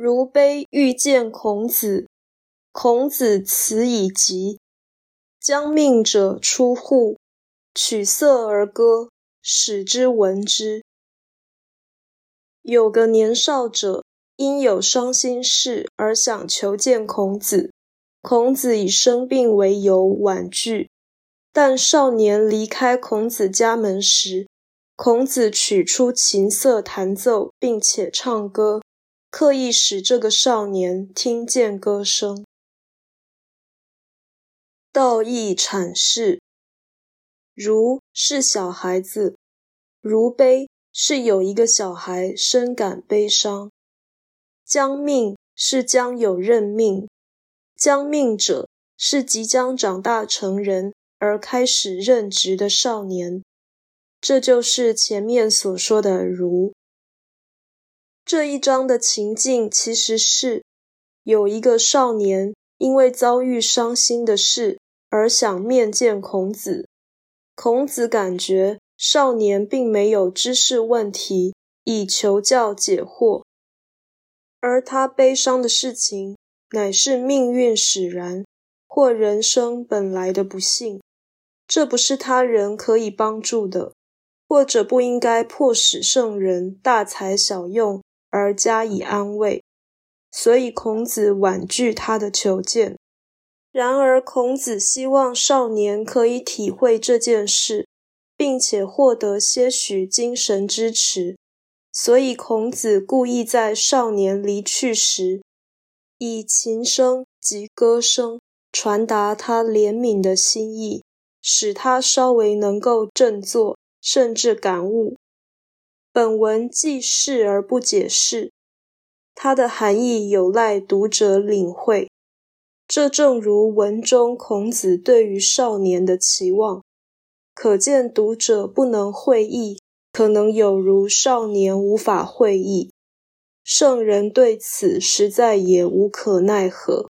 如悲欲见孔子，孔子辞以疾。将命者出户，取瑟而歌，使之闻之。有个年少者，因有伤心事而想求见孔子。孔子以生病为由婉拒，但少年离开孔子家门时，孔子取出琴瑟弹奏，并且唱歌，刻意使这个少年听见歌声。道义阐释：如是小孩子，如悲是有一个小孩深感悲伤。将命是将有任命。将命者是即将长大成人而开始任职的少年，这就是前面所说的“如”。这一章的情境其实是有一个少年因为遭遇伤心的事而想面见孔子，孔子感觉少年并没有知识问题，以求教解惑，而他悲伤的事情。乃是命运使然，或人生本来的不幸，这不是他人可以帮助的，或者不应该迫使圣人大材小用而加以安慰。所以孔子婉拒他的求见。然而孔子希望少年可以体会这件事，并且获得些许精神支持，所以孔子故意在少年离去时。以琴声及歌声传达他怜悯的心意，使他稍微能够振作，甚至感悟。本文记事而不解释，它的含义有赖读者领会。这正如文中孔子对于少年的期望，可见读者不能会意，可能有如少年无法会意。圣人对此实在也无可奈何。